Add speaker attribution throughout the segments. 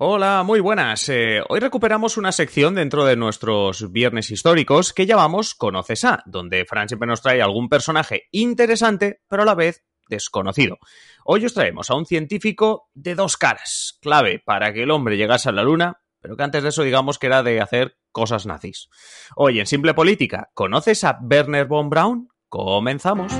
Speaker 1: Hola, muy buenas. Eh, hoy recuperamos una sección dentro de nuestros viernes históricos que llamamos Conoces a, donde Fran siempre nos trae algún personaje interesante, pero a la vez desconocido. Hoy os traemos a un científico de dos caras, clave para que el hombre llegase a la luna, pero que antes de eso digamos que era de hacer cosas nazis. Hoy en Simple Política, ¿conoces a Werner von Braun? Comenzamos.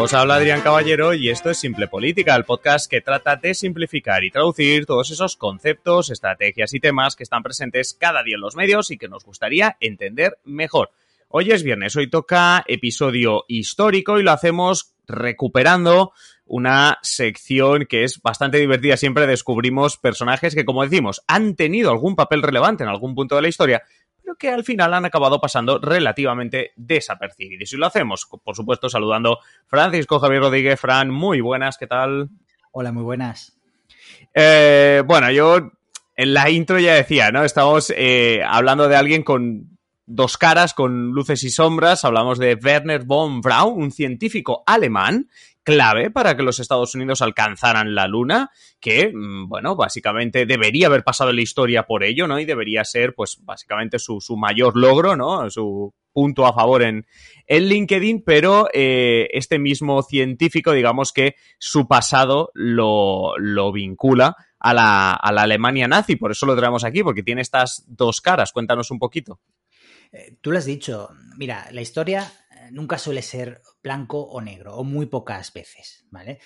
Speaker 1: Os habla Adrián Caballero y esto es Simple Política, el podcast que trata de simplificar y traducir todos esos conceptos, estrategias y temas que están presentes cada día en los medios y que nos gustaría entender mejor. Hoy es viernes, hoy toca episodio histórico y lo hacemos recuperando una sección que es bastante divertida. Siempre descubrimos personajes que, como decimos, han tenido algún papel relevante en algún punto de la historia, pero que al final han acabado pasando relativamente desapercibidos. Y lo hacemos, por supuesto, saludando Francisco Javier Rodríguez. Fran, muy buenas, ¿qué tal?
Speaker 2: Hola, muy buenas.
Speaker 1: Eh, bueno, yo en la intro ya decía, ¿no? Estamos eh, hablando de alguien con dos caras, con luces y sombras. Hablamos de Werner von Braun, un científico alemán clave para que los Estados Unidos alcanzaran la Luna, que, mm, bueno, básicamente debería haber pasado la historia por ello, ¿no? Y debería ser, pues, básicamente su, mayor logro, ¿no? Su punto a favor en, en LinkedIn, pero eh, este mismo científico, digamos que su pasado lo, lo vincula a la, a la Alemania nazi, por eso lo traemos aquí, porque tiene estas dos caras. Cuéntanos un poquito.
Speaker 2: Eh, tú lo has dicho, mira, la historia nunca suele ser blanco o negro, o muy pocas veces, ¿vale?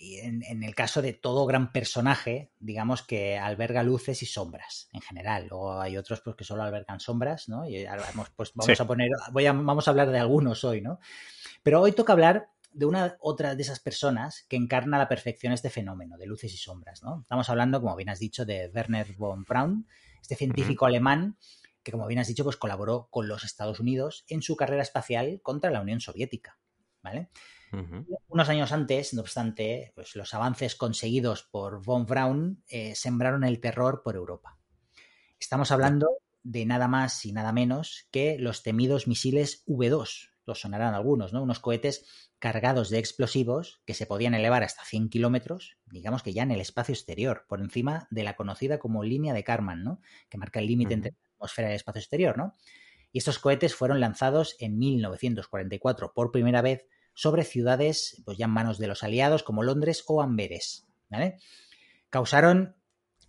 Speaker 2: Y en, el caso de todo gran personaje, digamos que alberga luces y sombras en general. Luego hay otros pues, que solo albergan sombras, ¿no? Y vamos, pues vamos a poner, voy a, vamos a hablar de algunos hoy, ¿no? Pero hoy toca hablar de una otra de esas personas que encarna a la perfección este fenómeno de luces y sombras, ¿no? Estamos hablando, como bien has dicho, de Werner von Braun, este científico alemán que como bien has dicho, pues colaboró con los Estados Unidos en su carrera espacial contra la Unión Soviética. ¿Vale? Unos años antes, no obstante, pues los avances conseguidos por von Braun eh, sembraron el terror por Europa. Estamos hablando de nada más y nada menos que los temidos misiles V2. Los sonarán algunos, ¿no? Unos cohetes cargados de explosivos que se podían elevar hasta 100 kilómetros, digamos que ya en el espacio exterior, por encima de la conocida como línea de Karman, ¿no? Que marca el límite entre atmósfera del espacio exterior, ¿no? Y estos cohetes fueron lanzados en 1944 por primera vez sobre ciudades pues ya en manos de los aliados como Londres o Amberes, ¿vale? Causaron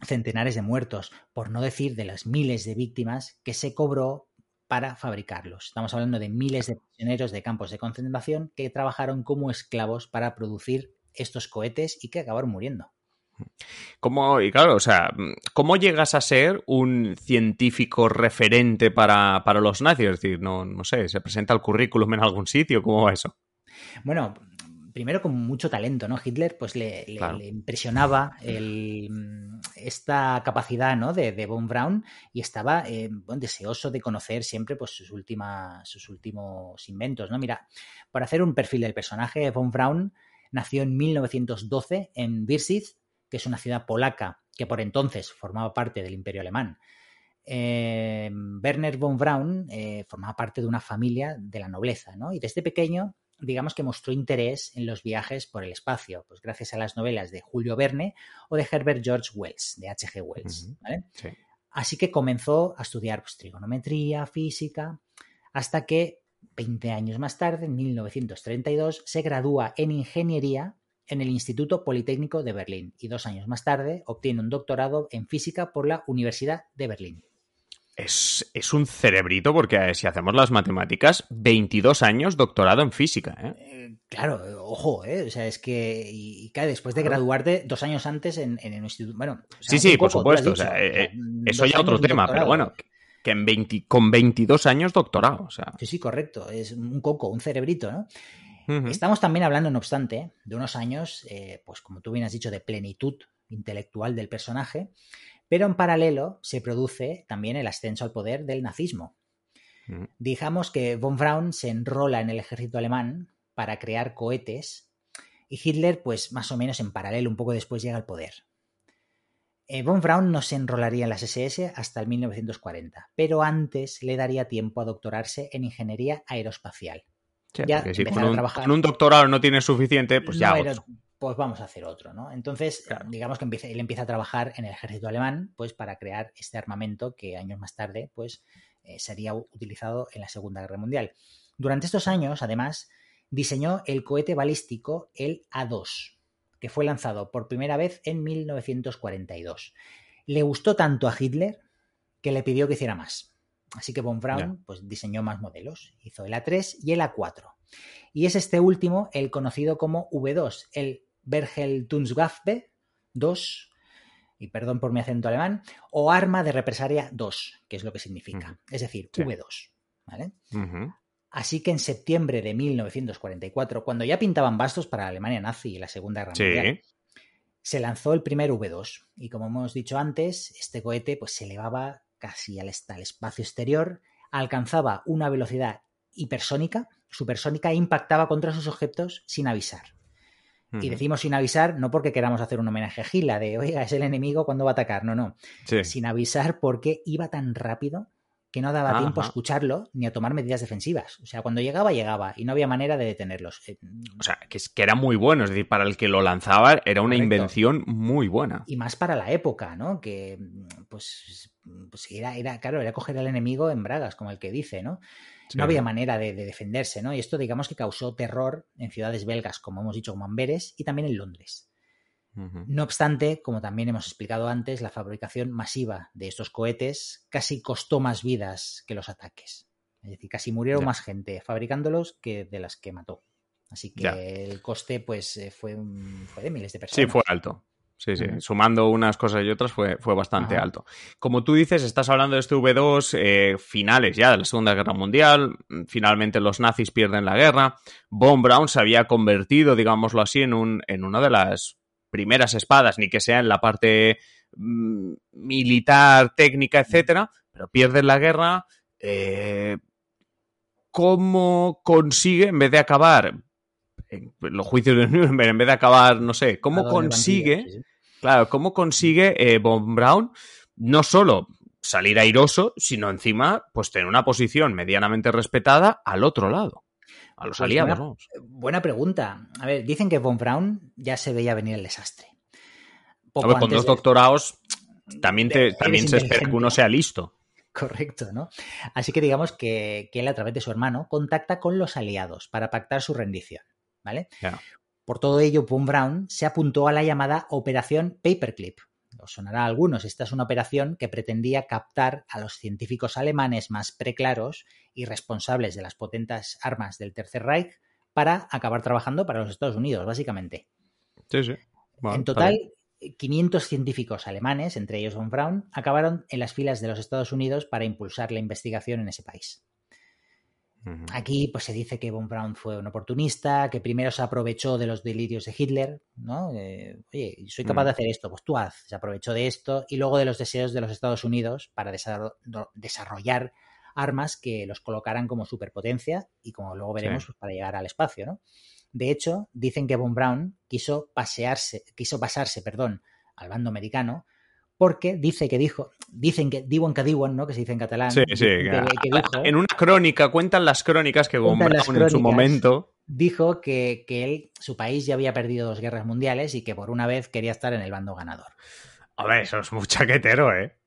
Speaker 2: centenares de muertos, por no decir de las miles de víctimas que se cobró para fabricarlos. Estamos hablando de miles de prisioneros de campos de concentración que trabajaron como esclavos para producir estos cohetes y que acabaron muriendo.
Speaker 1: ¿Cómo, y claro, o sea, ¿cómo llegas a ser un científico referente para, los nazis? Es decir, no, no sé, ¿se presenta el currículum en algún sitio? ¿Cómo va eso?
Speaker 2: Bueno, primero con mucho talento, ¿no? Hitler pues le, impresionaba esta capacidad, ¿no? De, de Von Braun y estaba eh, deseoso de conocer siempre pues sus, últimas, sus últimos inventos, ¿no? Mira, para hacer un perfil del personaje, Von Braun nació en 1912 en Birsiz, que es una ciudad polaca que por entonces formaba parte del Imperio Alemán. Eh, Werner von Braun eh, formaba parte de una familia de la nobleza, ¿no? Y desde pequeño, digamos que mostró interés en los viajes por el espacio, pues gracias a las novelas de Julio Verne o de Herbert George Wells, de H.G. Wells, Así que comenzó a estudiar pues, trigonometría, física, hasta que 20 años más tarde, en 1932, se gradúa en ingeniería en el Instituto Politécnico de Berlín y dos años más tarde obtiene un doctorado en física por la Universidad de Berlín.
Speaker 1: Es, un cerebrito porque eh, si hacemos las matemáticas, 22 años doctorado en física. ¿eh?
Speaker 2: Eh, claro, ojo, ¿eh? o sea, es que y, cae después de graduarte dos años antes en, el instituto. Bueno,
Speaker 1: sí, sí, por supuesto. eso ya otro tema, pero bueno, que en 20, con 22 años doctorado. O sea.
Speaker 2: Sí, sí, correcto. Es un coco, un cerebrito, ¿no? Estamos también hablando, no obstante, de unos años, eh, pues como tú bien has dicho, de plenitud intelectual del personaje, pero en paralelo se produce también el ascenso al poder del nazismo. Digamos que von Braun se enrola en el ejército alemán para crear cohetes y Hitler, pues más o menos en paralelo, un poco después llega al poder. Eh, von Braun no se enrolaría en las SS hasta el 1940, pero antes le daría tiempo a doctorarse en ingeniería aeroespacial
Speaker 1: si con un, doctorado no tienes suficiente, pues ya.
Speaker 2: pues vamos a hacer otro, ¿no? Entonces, digamos que empieza, él empieza a trabajar en el ejército alemán, pues para crear este armamento que años más tarde, pues eh, sería utilizado en la Segunda Guerra Mundial. Durante estos años, además, diseñó el cohete balístico, el A2, que fue lanzado por primera vez en 1942. Le gustó tanto a Hitler que le pidió que hiciera más. Así que von Braun pues, diseñó más modelos. Hizo el A3 y el A4. Y es este último el conocido como V2, el Bergel-Tunstwaffe 2, y perdón por mi acento alemán, o arma de represalia 2, que es lo que significa. Es decir, V2. ¿vale? Así que en septiembre de 1944, cuando ya pintaban bastos para la Alemania nazi y la Segunda Guerra Mundial, se lanzó el primer V2. Y como hemos dicho antes, este cohete pues, se elevaba casi al, espacio exterior, alcanzaba una velocidad hipersónica, supersónica e impactaba contra sus objetos sin avisar. Y decimos sin avisar no porque queramos hacer un homenaje a Gila, de, oiga, es el enemigo cuando va a atacar, no, no. Sin avisar porque iba tan rápido que no daba tiempo a escucharlo ni a tomar medidas defensivas. O sea, cuando llegaba, llegaba y no había manera de detenerlos. Eh,
Speaker 1: o sea, que, que era muy bueno, es decir, para el que lo lanzaba era una invención muy buena.
Speaker 2: Y más para la época, ¿no? Que, pues, pues era, era, claro, era coger al enemigo en bragas, como el que dice, ¿no? No había manera de, defenderse, ¿no? Y esto, digamos, que causó terror en ciudades belgas, como hemos dicho, como Amberes, y también en Londres. No obstante, como también hemos explicado antes, la fabricación masiva de estos cohetes casi costó más vidas que los ataques. Es decir, casi murieron más gente fabricándolos que de las que mató. Así que el coste pues eh, fue, fue, de miles de personas.
Speaker 1: Sí, fue alto. Sí, sí. Sumando unas cosas y otras fue, fue bastante alto. Como tú dices, estás hablando de este V2 eh, finales ya de la Segunda Guerra Mundial. Finalmente los nazis pierden la guerra. Von Braun se había convertido, digámoslo así, en, un, en una de las primeras espadas, ni que sea en la parte mm, militar, técnica, etcétera, pero pierden la guerra. Eh, ¿Cómo consigue, en vez de acabar en los juicios de Nuremberg, en vez de acabar, no sé, cómo consigue, claro, cómo consigue eh, Von Braun no solo salir airoso, sino encima, pues tener una posición medianamente respetada al otro lado? a los pues aliados.
Speaker 2: Buena, pregunta. A ver, dicen que Von Braun ya se veía venir el desastre.
Speaker 1: a ver, con dos doctorados también, también se espera que uno sea listo.
Speaker 2: Correcto, ¿no? Así que digamos que, él, a través de su hermano, contacta con los aliados para pactar su rendición, ¿vale? Por todo ello, Von Braun se apuntó a la llamada Operación Paperclip, os sonará a algunos, esta es una operación que pretendía captar a los científicos alemanes más preclaros y responsables de las potentes armas del Tercer Reich para acabar trabajando para los Estados Unidos, básicamente.
Speaker 1: Sí, sí.
Speaker 2: en total, 500 científicos alemanes, entre ellos von Braun, acabaron en las filas de los Estados Unidos para impulsar la investigación en ese país. Aquí pues se dice que von Braun fue un oportunista, que primero se aprovechó de los delirios de Hitler, ¿no? Eh, oye, soy capaz de mm. hacer esto, pues tú haz. Se aprovechó de esto y luego de los deseos de los Estados Unidos para desarrollar armas que los colocaran como superpotencia y como luego veremos pues, para llegar al espacio, ¿no? De hecho, dicen que von Braun quiso pasearse, quiso pasarse, perdón, al bando americano porque dice que dijo, dicen que diwan que diwan, ¿no? Que se dice en catalán.
Speaker 1: Sí, sí. en una crónica, cuentan las crónicas que Von en su momento
Speaker 2: dijo que, que, él, su país ya había perdido dos guerras mundiales y que por una vez quería estar en el bando ganador.
Speaker 1: A ver, eso es muy chaquetero, ¿eh?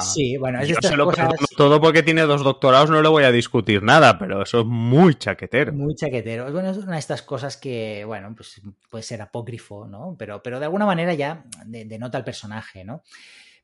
Speaker 2: Sí, bueno, es
Speaker 1: yo se lo cosas... todo porque tiene dos doctorados, no le voy a discutir nada, pero eso es muy chaquetero.
Speaker 2: Muy chaquetero. Bueno, es una de estas cosas que, bueno, pues puede ser apócrifo, ¿no? Pero, pero de alguna manera ya denota el personaje, ¿no?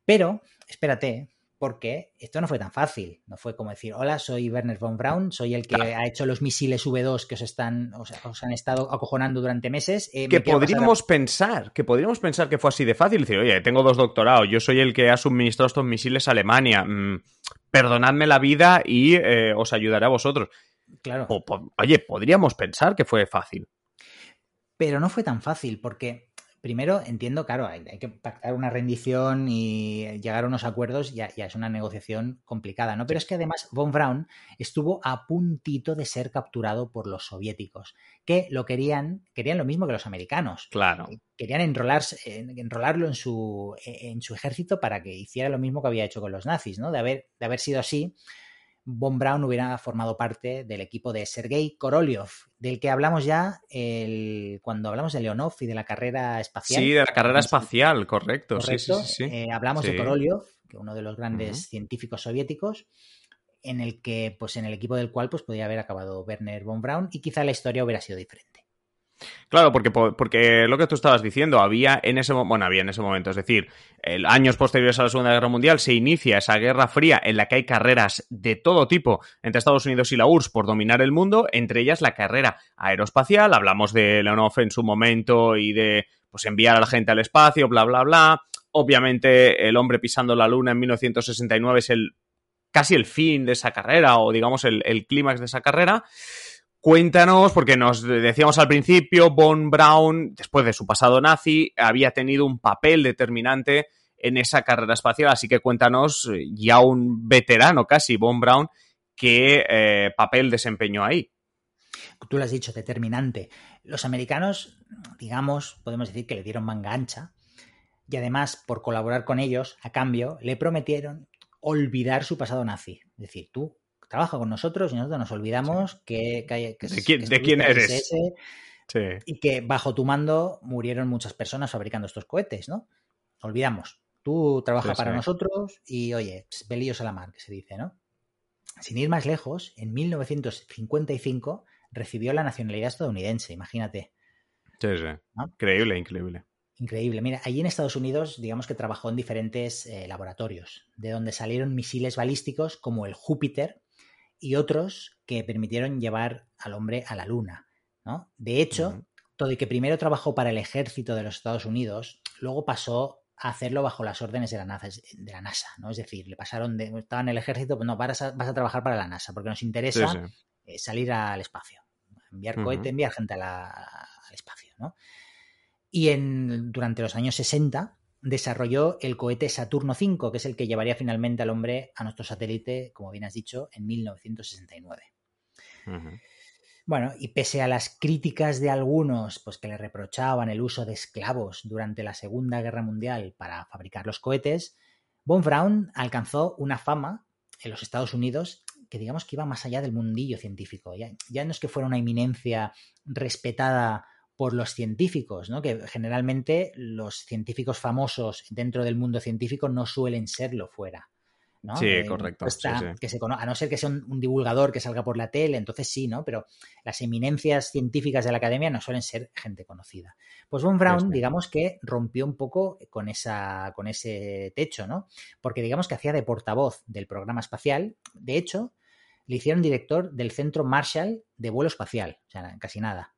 Speaker 2: Pero, espérate, porque esto no fue tan fácil. No fue como decir, hola, soy Werner von Braun, soy el que ha hecho los misiles V2 que os están, os, han estado acojonando durante meses.
Speaker 1: Eh, que podríamos pensar, que podríamos pensar que fue así de fácil. Decir, oye, tengo dos doctorados, yo soy el que ha suministrado estos misiles a Alemania. Mm, perdonadme la vida y eh, os ayudaré a vosotros.
Speaker 2: Claro.
Speaker 1: oye, podríamos pensar que fue fácil.
Speaker 2: Pero no fue tan fácil, porque primero entiendo, claro, hay, que pactar una rendición y llegar a unos acuerdos, ya, ya, es una negociación complicada, ¿no? Pero es que además von Braun estuvo a puntito de ser capturado por los soviéticos, que lo querían, querían lo mismo que los americanos.
Speaker 1: Claro.
Speaker 2: Querían enrolarse, enrolarlo en su, en su ejército para que hiciera lo mismo que había hecho con los nazis, ¿no? De haber, de haber sido así, Von Braun hubiera formado parte del equipo de Sergei Korolev, del que hablamos ya el, cuando hablamos de Leonov y de la carrera espacial.
Speaker 1: Sí, de la carrera espacial, correcto.
Speaker 2: correcto.
Speaker 1: Sí, sí, sí,
Speaker 2: eh, hablamos de Korolev, que uno de los grandes uh -huh. científicos soviéticos, en el que, pues en el equipo del cual pues podía haber acabado Werner von Braun y quizá la historia hubiera sido diferente.
Speaker 1: Claro, porque, porque lo que tú estabas diciendo, había en ese bueno, había en ese momento, es decir, años posteriores a la Segunda Guerra Mundial se inicia esa Guerra Fría en la que hay carreras de todo tipo entre Estados Unidos y la URSS por dominar el mundo, entre ellas la carrera aeroespacial, hablamos de Leonov en su momento y de pues enviar a la gente al espacio, bla bla bla. Obviamente el hombre pisando la luna en 1969 es el casi el fin de esa carrera o digamos el, el clímax de esa carrera. Cuéntanos, porque nos decíamos al principio, Von Braun, después de su pasado nazi, había tenido un papel determinante en esa carrera espacial, así que cuéntanos, ya un veterano casi, Von Braun, qué eh, papel desempeñó ahí.
Speaker 2: Tú lo has dicho, determinante. Los americanos, digamos, podemos decir que le dieron manga ancha y además, por colaborar con ellos, a cambio, le prometieron olvidar su pasado nazi. Es decir, tú trabaja con nosotros y nosotros nos olvidamos sí. que, que, que,
Speaker 1: ¿De quién, que de quién eres?
Speaker 2: Sí. Y que bajo tu mando murieron muchas personas fabricando estos cohetes, ¿no? Olvidamos. Tú trabajas sí, para nosotros y, oye, pelillos a la mar, que se dice, ¿no? Sin ir más lejos, en 1955 recibió la nacionalidad estadounidense, imagínate.
Speaker 1: Sí, sí. ¿no? Increíble, increíble.
Speaker 2: Increíble. Mira, allí en Estados Unidos, digamos que trabajó en diferentes eh, laboratorios, de donde salieron misiles balísticos como el Júpiter, y otros que permitieron llevar al hombre a la luna. ¿no? De hecho, uh -huh. todo y que primero trabajó para el ejército de los Estados Unidos, luego pasó a hacerlo bajo las órdenes de la NASA, de la NASA ¿no? Es decir, le pasaron de, estaba en el ejército, pues no, vas a, vas a trabajar para la NASA, porque nos interesa sí, sí. Eh, salir al espacio, enviar uh -huh. cohete, enviar gente a la, al espacio, ¿no? Y en, durante los años 60 desarrolló el cohete Saturno V, que es el que llevaría finalmente al hombre a nuestro satélite, como bien has dicho, en 1969. Uh -huh. Bueno, y pese a las críticas de algunos, pues que le reprochaban el uso de esclavos durante la Segunda Guerra Mundial para fabricar los cohetes, von Braun alcanzó una fama en los Estados Unidos que digamos que iba más allá del mundillo científico. Ya, ya no es que fuera una eminencia respetada por los científicos, ¿no? que generalmente los científicos famosos dentro del mundo científico no suelen serlo fuera. ¿no?
Speaker 1: Sí, eh, correcto.
Speaker 2: Está,
Speaker 1: sí, sí.
Speaker 2: Que se a no ser que sea un, un, divulgador que salga por la tele, entonces sí, ¿no? Pero las eminencias científicas de la academia no suelen ser gente conocida. Pues Von Braun, sí, digamos que rompió un poco con, esa, con ese techo, ¿no? Porque digamos que hacía de portavoz del programa espacial. De hecho, le hicieron director del Centro Marshall de Vuelo Espacial, o sea, casi nada.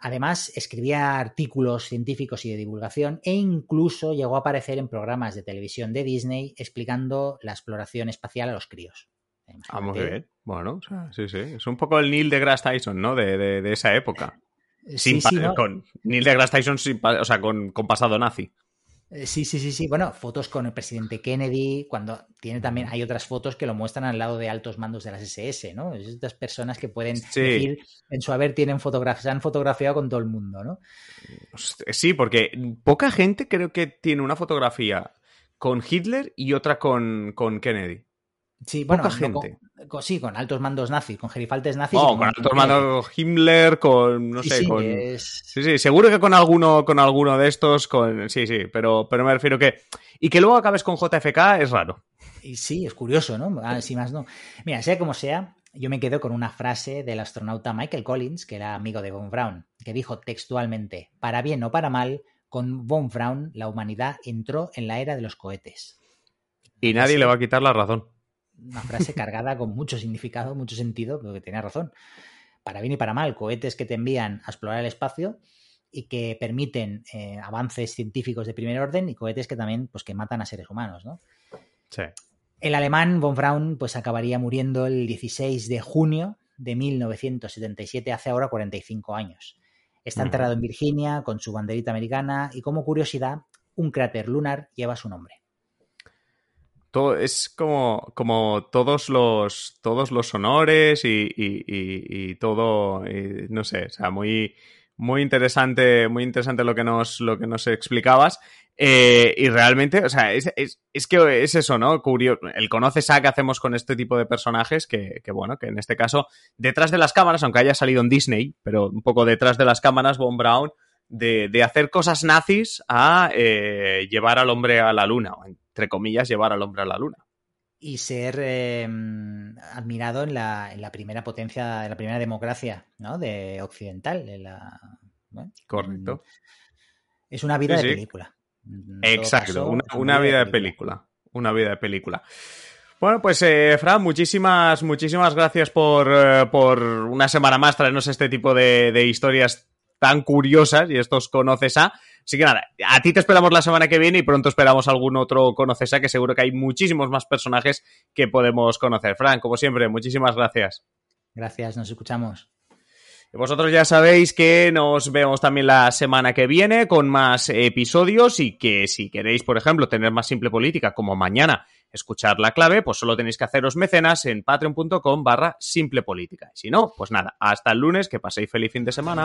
Speaker 2: Además, escribía artículos científicos y de divulgación e incluso llegó a aparecer en programas de televisión de Disney explicando la exploración espacial a los críos.
Speaker 1: Imagínate. Ah, muy bien. Bueno, o sea, sí, sí. Es un poco el Neil deGrasse Tyson, ¿no? De, de, de esa época. Sin sí, sí, ¿no? Con Neil deGrasse Tyson sin, o sea, con, con pasado nazi.
Speaker 2: Eh, Sí, sí, sí, sí. Bueno, fotos con el presidente Kennedy, cuando tiene también, hay otras fotos que lo muestran al lado de altos mandos de las SS, ¿no? Es estas personas que pueden sí. decir en su haber tienen fotografías, se han fotografiado con todo el mundo, ¿no?
Speaker 1: Sí, porque poca gente creo que tiene una fotografía con Hitler y otra con, con Kennedy.
Speaker 2: Sí, bueno, gente. Con, con, sí, con altos mandos nazis, con gerifaltes nazis.
Speaker 1: No, con, con altos mandos Himmler, con, no sí, sé, sí, con... Es... Sí, sí, seguro que con alguno, con alguno de estos, con... Sí, sí, pero, pero me refiero que... Y que luego acabes con JFK es raro.
Speaker 2: Y sí, es curioso, ¿no? Ah, si más no. Mira, sea como sea, yo me quedo con una frase del astronauta Michael Collins, que era amigo de Von Braun, que dijo textualmente, para bien o para mal, con Von Braun la humanidad entró en la era de los cohetes.
Speaker 1: Y nadie Así... le va a quitar la razón
Speaker 2: una frase cargada con mucho significado, mucho sentido, pero que tenía razón. Para bien y para mal, cohetes que te envían a explorar el espacio y que permiten eh, avances científicos de primer orden y cohetes que también pues, que matan a seres humanos, ¿no?
Speaker 1: Sí.
Speaker 2: El alemán von Braun pues acabaría muriendo el 16 de junio de 1977, hace ahora 45 años. Está enterrado en Virginia con su banderita americana y como curiosidad, un cráter lunar lleva su nombre
Speaker 1: todo, es como, como todos los todos los honores y, y, y, todo, no sé, o sea, muy, Muy interesante, muy interesante lo que nos, lo que nos explicabas. Eh, y realmente, o sea, es, que es eso, ¿no? Curioso. El conoces a que hacemos con este tipo de personajes, que, bueno, que en este caso, detrás de las cámaras, aunque haya salido en Disney, pero un poco detrás de las cámaras, Von Brown, de, de hacer cosas nazis a eh, llevar al hombre a la luna, entre comillas, llevar al hombre a la luna
Speaker 2: y ser eh, admirado en la, en la, primera potencia, en la primera democracia ¿no? de occidental. la,
Speaker 1: Correcto.
Speaker 2: Es una vida de película.
Speaker 1: Exacto, una, vida, de película. Una vida de película. Bueno, pues eh, Fran, muchísimas, muchísimas gracias por, eh, por, una semana más traernos este tipo de, de historias tan curiosas y estos conoces a. Así que nada, a ti te esperamos la semana que viene y pronto esperamos algún otro Conocesa, que seguro que hay muchísimos más personajes que podemos conocer. Frank, como siempre, muchísimas gracias.
Speaker 2: Gracias, nos escuchamos.
Speaker 1: Vosotros ya sabéis que nos vemos también la semana que viene con más episodios y que si queréis, por ejemplo, tener más simple política como mañana, escuchar la clave, pues solo tenéis que haceros mecenas en patreon.com barra simple política. Y si no, pues nada, hasta el lunes, que paséis feliz fin de semana.